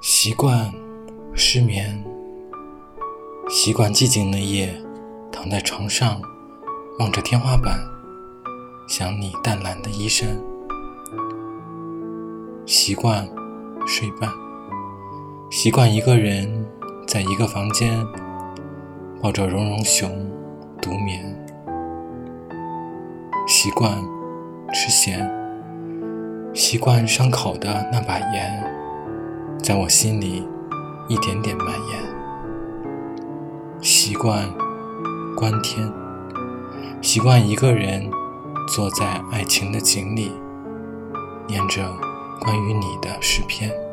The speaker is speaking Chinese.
习惯失眠，习惯寂静的夜，躺在床上，望着天花板，想你淡蓝的衣衫。习惯睡半，习惯一个人在一个房间，抱着绒绒熊独眠。习惯吃咸，习惯伤口的那把盐，在我心里一点点蔓延。习惯观天，习惯一个人坐在爱情的井里，念着关于你的诗篇。